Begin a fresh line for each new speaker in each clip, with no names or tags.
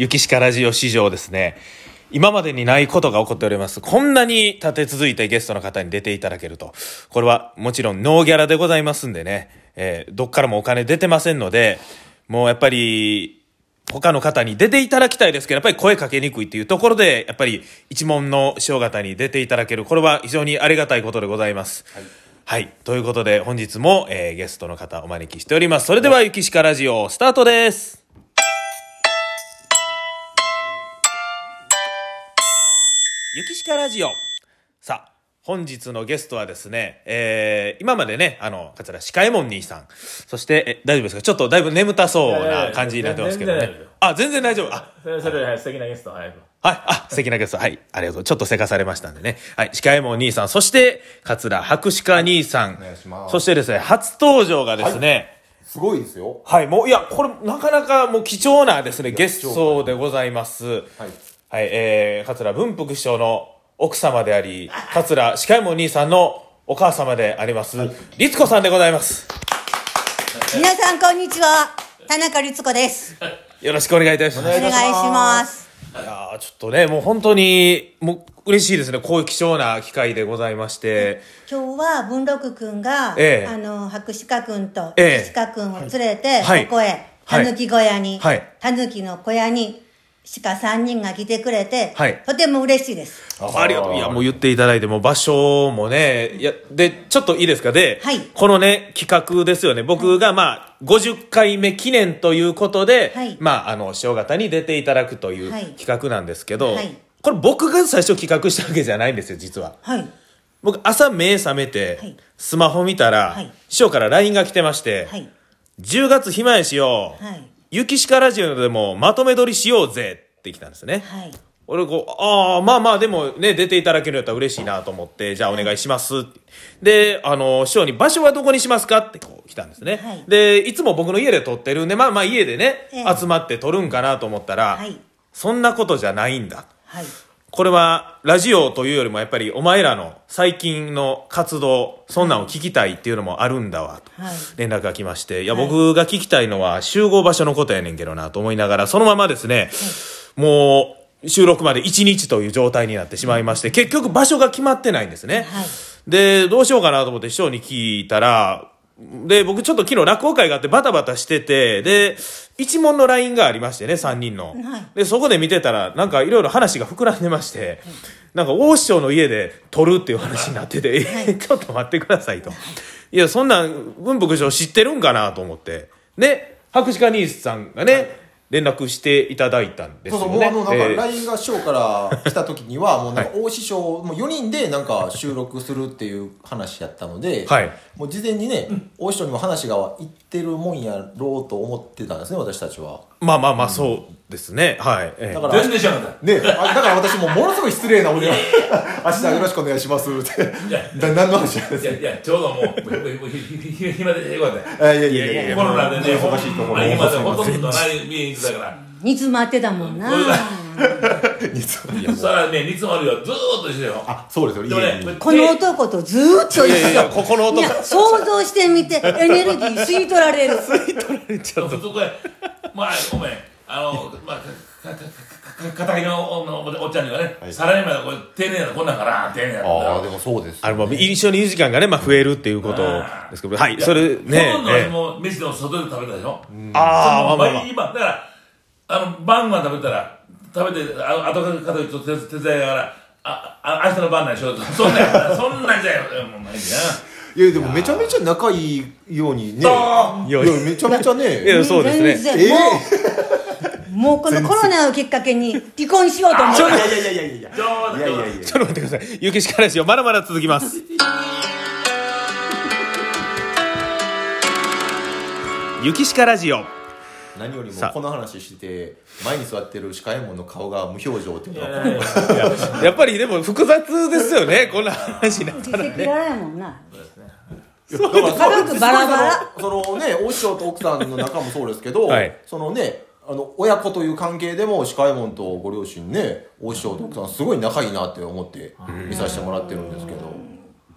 雪しかラジオ史上ですね、今までにないことが起こっております。こんなに立て続いてゲストの方に出ていただけると。これはもちろんノーギャラでございますんでね、えーどっからもお金出てませんので、もうやっぱり、他の方に出ていただきたいですけど、やっぱり声かけにくいっていうところで、やっぱり一問の師匠方に出ていただける。これは非常にありがたいことでございます。はい。ということで、本日も、えーゲストの方お招きしております。それでは、ゆきしかラジオ、スタートです。ゆきしかラジオ。さあ、本日のゲストはですね、えー、今までね、あの、こちら、シカエモン兄さん。そして、え、大丈夫ですか？ちょっとだいぶ眠たそうな感じになってますけどね。あ、全然大丈夫。あ、
それそれはい素敵なゲストはい
はい。あ、素敵なゲスト。はい。ありがとう。ちょっとせかされましたんでね。はい。シカエモン兄さん。そして、桂白鹿兄さん。
お願いします
そしてですね、初登場がですね、
すごいですよ。
はい、もう、いや、これ、なかなかもう貴重なですね、ゲストでございます。はい。はい、えー、桂文福師匠の奥様であり、桂司会も兄さんのお母様であります、律子さんでございます。
皆さんこんにちは。田中律子です。
よろしくお願いいたします。
お願いします。
いやーちょっとね、もう本当に、もう嬉しいですね。こういう貴重な機会でございまして。
今日は文禄くんが、
ええ。
あの白鹿くんと
ええ。
鹿くんを連れて、
はい。
ここへ
はい。
たぬき小屋に、
はい。
たぬきの小屋に鹿3人が来てくれて、
はい。
とても嬉しいです。
ありがとう。いや、もう言っていただいて、もう場所もね、いや、で、ちょっといいですか？で、
はい。
このね、企画ですよね。僕が、まあ、50回目記念ということで、
はい。
まあ、あの、塩方に出ていただくという
はい。
企画なんですけど、
はい。
これ僕が最初企画したわけじゃないんですよ、実は。
はい。
僕、朝目覚めて、
はい。
スマホ見たら、
はい。
師匠から LINE が来てまして、
はい。
10月暇やしよ。う、
はい
雪しかラジオでもまとめ撮りしようぜって来たんですね。
はい
俺こう、ああ、まあまあでもね、出ていただけるんやったら嬉しいなと思って、じゃあお願いしますって。で、あの、師匠に場所はどこにしますかってこう来たんですね。
はい
で、いつも僕の家で撮ってるんで、まあまあ家でね、
ええ
集まって撮るんかなと思ったら、
はい
そんなことじゃないんだ。
はい
これは、ラジオというよりもやっぱりお前らの最近の活動、そんなんを聞きたいっていうのもあるんだわ、と。
はい。
連絡が来まして、いや、
はい。
僕が聞きたいのは集合場所のことやねんけどなと思いながら、そのままですね、もう、収録まで1日という状態になってしまいまして、結局場所が決まってないんですね。
はい。
で、どうしようかなと思って師匠に聞いたら、で、僕ちょっと昨日落語会があってバタバタしてて、で、一問の LINE がありましてね、3人の。
はい
で、そこで見てたら、なんかいろいろ話が膨らんでまして、なんか大師匠の家で撮るっていう話になってて、えちょっと待ってくださいと。いや、そんなん、文福師匠知ってるんかなと思って。で、白鹿兄さんがね、連絡していただいたんです
そうそう、
よね。
もうあの、なんか、
えー
LINE が師匠から来た時には、もうなんか、大師匠、もう4人でなんか収録するっていう話やったので、
はい
もう事前にね、大師匠にも話がいってるもんやろうと思ってたんですね、私たちは。
まあまあまあ、そうですね。はい。ええ
だから、
全然知らなかっ
ね、あだから私もものすごい失礼な俺は、明日よろしくお願いしますって。
や
だ何の話なんです
たいやいやちょうどもうもうひひひ暇でよかった
かいやいやいやいや、
コロナでね
忙しいところ
今でほとんどない見に行ってたから
煮詰まってたもんな
せん。実は
そしたらね煮詰まるよ。ずーっとしてよ。
あ、そうですよ、
でもね
家に。
この男とずーっと一
いやいや、
緒
ここの音
いや想像してみてエネルギー吸い取られる。
ちょっとそこへまあごめん。あのまあかかかかか片木のおおおっちゃんにはね、サラリーマンのこれ丁寧なこんなんかな丁寧な
ああ、でもそうです。
あの、まあ一緒にいる時間がね、まあ増えるっていうことですけど、はい、それね
ほとん、ど
ええ
私も飯でも外で食べたでしょ
ああ、まあまあまあ
毎。日晩だからあの晩ご飯食べたら食べてあ後から片ちょっと手手伝いながらああ明日の晩なんでしょそんなんそんなんじゃよもう毎日ない
や、でもめちゃめちゃ仲いいようにね。
あ
いや、めちゃめちゃね。
いや、そうですね。
え
全然もうもうこのコロナをきっかけに離婚しようと思う
いやいやいやいやいや。
ちょうど
いやいやいや。
ちょっと待ってください。ゆきしからですよ。まだまだ続きます。ゆきしかラジオ。
何よりもこの話してて前に座ってる鹿右衛門の顔が無表情っていうのは
いや。
っぱりでも複雑ですよ ね。こんな話になったらね。
な
だから
家族バラバラ。
そのそのねお師匠と奥さんの仲もそうですけど、
はい。
そのねあの親子という関係でも鹿右衛門とご両親ねお師匠と奥さんすごい仲いいなって思って見させてもらってるんですけど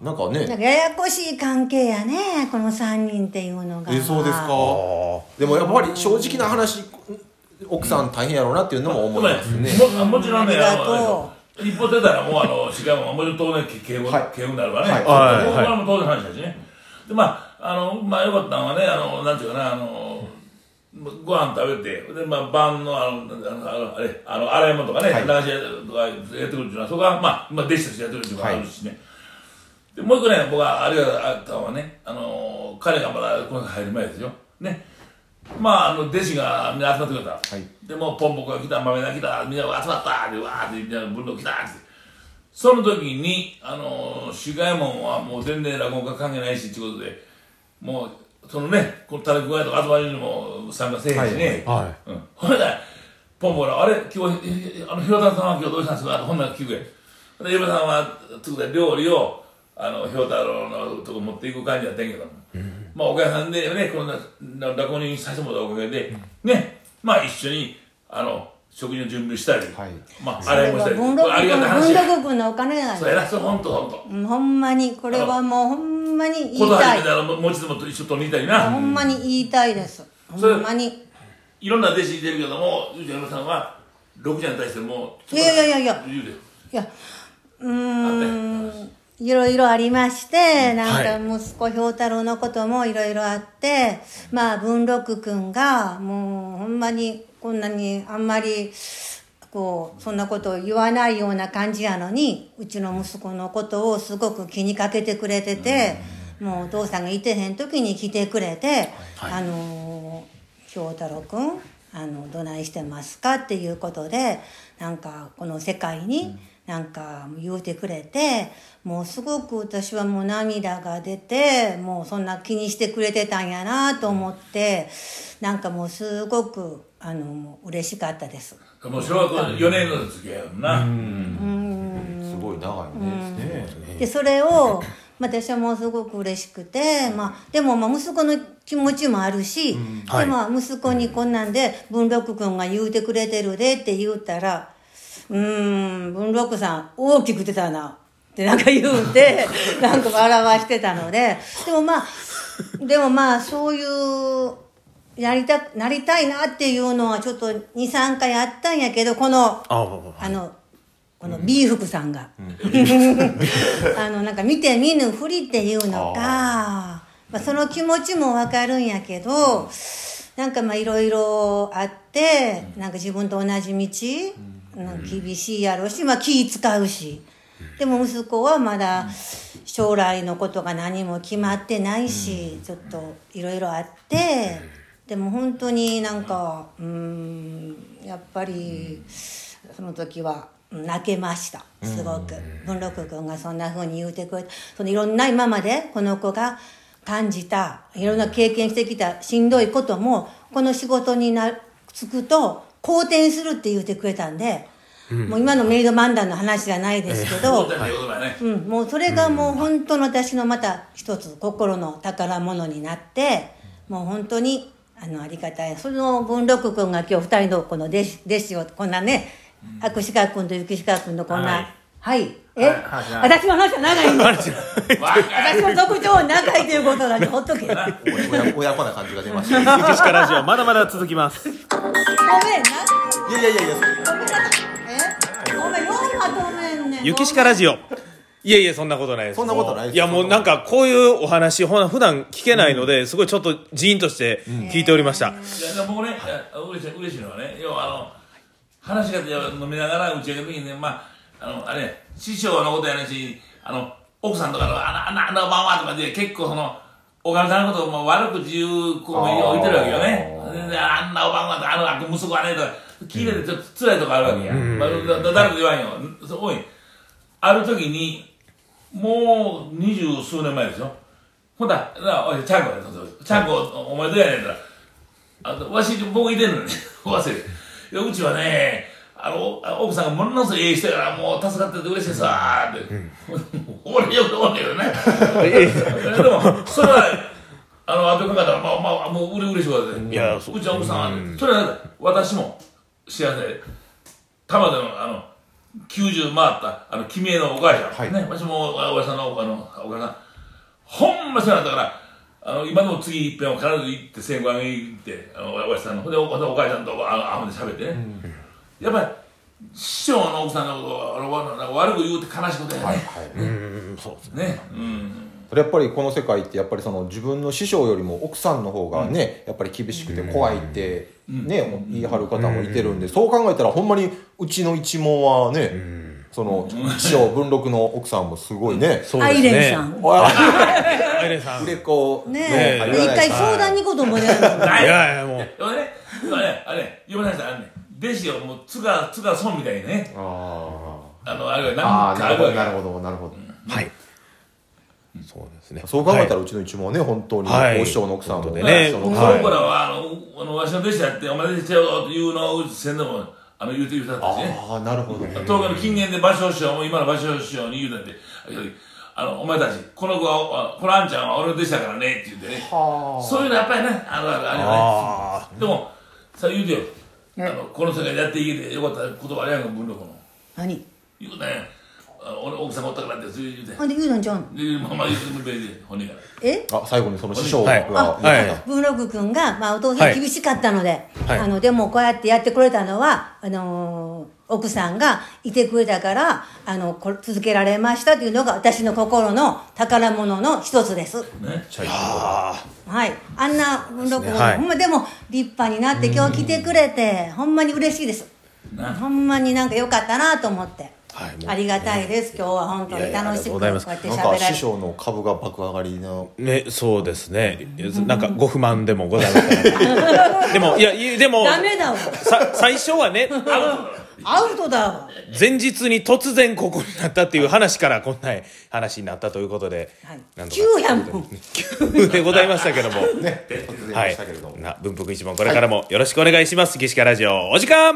なんか
なん
ね
かややこしい関係やねこの3人っていうのが。
えそうですか？
あ
でもやっぱり正直な話奥さん大変やろうなっていうのも思いますね、
ももちろんね、
あ
の一歩出たらもうあの、しかももちろん当然敬語、
はい。
敬語になるわね。
はい。
はい
これはもう当然の話だしね。で、まあ、あの、まあよかったのはね、あの、なんていうかな、あの、ご飯食べて、で、まあ、晩の、あの、あの、あのあれ、あの、洗い物とかね、
はい。
流し屋とかやってくるっていうのは、そこは、まあ、まあ、弟子としてやってるっていうのがあるしね。で、もう一個ね、僕はあれがあったのはね、あの、彼がまだこの入る前ですよ。ね。まあ、あの、弟子がみんな集まってくれた。
はい
でもうポンポコが来た、豆が来た、みんなが集まったで、わーって、みんな文郎来たって。その時に、あの、志賀門はもう全然落語家関係ないし、っていうことで、もう、そのね、このタレク屋とか集まりにも参加せえへんしね。
は
うん。ほんで、ポンポコが、あれ今日、えあの、ひろたさんは今日どうしたんですか？ほんなら聞くれ。で、嫁さんは、つくで料理を、あの、ひょうたろうのとこ持っていく感じやったんやけど、まあ、お客さんでね、こんな、な落語にさせてもらったおかげで、ね、まあ、一緒に、あの、食事の準備したり、
はい。
まあ、
それ
洗いもしたり、ありがたい話
文禄君のお金なんで
そうやな、それほんとほんと。
うんほんまにこれはもうほんまに言い
こと
たい
始めたら、もちつもと一緒と似たりな。
ほんまに言いたいです。ほんまに。
いろんな弟子いてるけども、うちの嫁さんは、六ちゃんに対してもう、
いやいやいやいや。いやうーんいろいろありましてなんか息子兵太郎のこともいろいろあってまあ文禄君がもうほんまにこんなにあんまりこうそんなことを言わないような感じやのにうちの息子のことをすごく気にかけてくれててもうお父さんがいてへん時に来てくれて、あの兵太郎君あのどないしてますかっていうことでなんかこの世界になんか言うてくれてもうすごく私はもう涙が出てもうそんな気にしてくれてたんやなと思ってなんかもうすごくあの嬉しかったです。
もう小学校4年の付き合いやもんな。
すごい長いね。ですね
でそれを まあ私はもうすごく嬉しくて、まあ、でもまあ息子の気持ちもあるし、
はい。
でまあ息子にこんなんで文禄君が言うてくれてるでって言うたら「うーん文禄さん大きく出たな」ってなんか言うて なんか笑わしてたのででもまあでもまあそういうやりたなりたいなっていうのはちょっと23回あったんやけどこの
あ
の、この B 福さんが、あの、なんか見て見ぬふりっていうのか、まあ、その気持ちもわかるんやけど、なんかまあいろいろあって、なんか自分と同じ道、なんか厳しいやろうし、まあ気使うし、でも息子はまだ将来のことが何も決まってないし、ちょっといろいろあって、でも本当になんか、うーん、やっぱり、その時は泣けましたすごく。文禄君がそんな風に言うてくれてそのいろんな今までこの子が感じたいろんな経験してきたしんどいこともこの仕事になつくと好転するって言うてくれたんで、もう今のメイド漫談の話じゃないですけど、
そうだね、よくないね。
うん、もうそれがもう本当の私のまた一つ心の宝物になってもう本当にあのありがたい。その文禄君が今日二人のこの弟子弟子をこんなね握手川君と雪鹿君とこんな
はい。
はい、え、
はい
私の話は長いんだ私の特徴は長いということだけほっとけ。ごめんな
親親子な感じが出ました。い
ゆきしかラジオまだまだ続きます。
やい。やいやいや。
ごめんなえ？ごめんようまとめんねん。
ゆきしかラジオ。いやいやそんなことないです。
そんなことないです
いやもうなんかこういうお話ほな普段聞けないので、すごいちょっとジーンとして聞いておりました、
いや僕ね、い。や嬉しい嬉しいのはね、要はあの話が飲みながら打ち上げの時にね、まあ、あの、あれ、師匠のことやねんし、あの、奥さんとかの、あの、あの、あの晩はとかで結構その、おかみさんのことをもう悪く言う子も置いてるわけよね。あんなお晩は、あの、あ息子はね、とか、聞いててちょっと辛いとこあるわけや。まあ、だ誰も言わんよ。そこに、ある時に、もう二十数年前ですよ。ほんだら、おい、ちゃんこや、そうそうちゃんこ、お前どうやねんって言ったら、あわし、僕いてんのに、忘れて。うちはね、あの、奥さんがものすごいええ人やから、もう助かってて嬉しいさーって。俺よく思うんだけどね。でも、それは、あの、後考えたら、まあまあ、もううれ嬉しくて。
いやそう
うちの奥さんはね、それは私も幸せで、玉での、あの、90回った、あの、君へのお母さん。
はい
ね、私もおやさんの、あの、お母さん。ほんまそうなんだから、あの今でも次一遍は必ず行って千五円行ってあのおやじさんのほんでおお母さんとああで喋ってね、やっぱり師匠の奥さんのことをあのわなんか悪く言うって悲しいことやね、
はいはい。
うん。そうですね。
ねうん。
それやっぱりこの世界ってやっぱりその自分の師匠よりも奥さんの方がね、やっぱり厳しくて怖いってね、言い張る方もいてるんで、そう考えたらほんまにうちの一門はね、その師匠文禄の奥さんもすごいね、
そう
アイ
ですね。
レンさん。
あ
アイレンさん。
売れっ子
ね。
ね
え。で一回相談に行こうと思いながら
ない。
いやいやもう。
でもね今ねあれ？ね読まない人あるね弟子をもう津川津川孫みたいにね。
あ
あのあれ
ー
が
あーなるほどなる
ほ
ほどなるほど、
はい。そうですね。
そう考えたら
はいう
ちの一門はね本当に
はい。
大師匠の奥さんも
ね
その
はい。
頃はあのあのわしの弟子やってお前弟子ちゃうぞというのを先でもあの言うて言うてたんですね。
ああなるほど
東京の近年で芭蕉師匠も今の芭蕉師匠に言うたってあのお前たちこの子はあこのあんちゃんは俺の弟子だからねって言ってね。そういうのやっぱりねあるあるあるよ
あ
ねでもさ言うてよ。あのこの世界でやっていけてよかったことあれやんか文禄の。
何？
言うねあの俺奥さんがおったからって言うて。
なんで言うのんちゃうん
でまあまあ言うてくれて本人が。
え？
あ最後にその師匠が。
はい。はい。
文禄君が、まあ、お父さん
はい。
厳しかったので、
はい。
あのでもこうやってやってくれたのはあのー奥さんがいてくれたからあのこれ続けられましたというのが私の心の宝物の一つです。
ね。
あ
はい、あんな文禄君、
はい。
ほんまでも立派になって今日来てくれてほんまに嬉しいです。
な。
ほんまになんか良かったなと思って、
はい
ありがたいです。今日は本当に楽しくこうやって
いやいやありが
なんか
喋られて。
師匠の株が爆上がりの。
ね、そうですね。なんかご不満でもございません。でも、いや、でも、
ダメだわ
さ最初はね、
アウトだわ
前日に突然ここになったっていう話からこんな話になったということで、
はい。
なんとか
急やもん。
急でございましたけども、
ね突然
はい
でしたけれども、。
な文福一門これからもよろしくお願いします。岸川ラジオ、お時間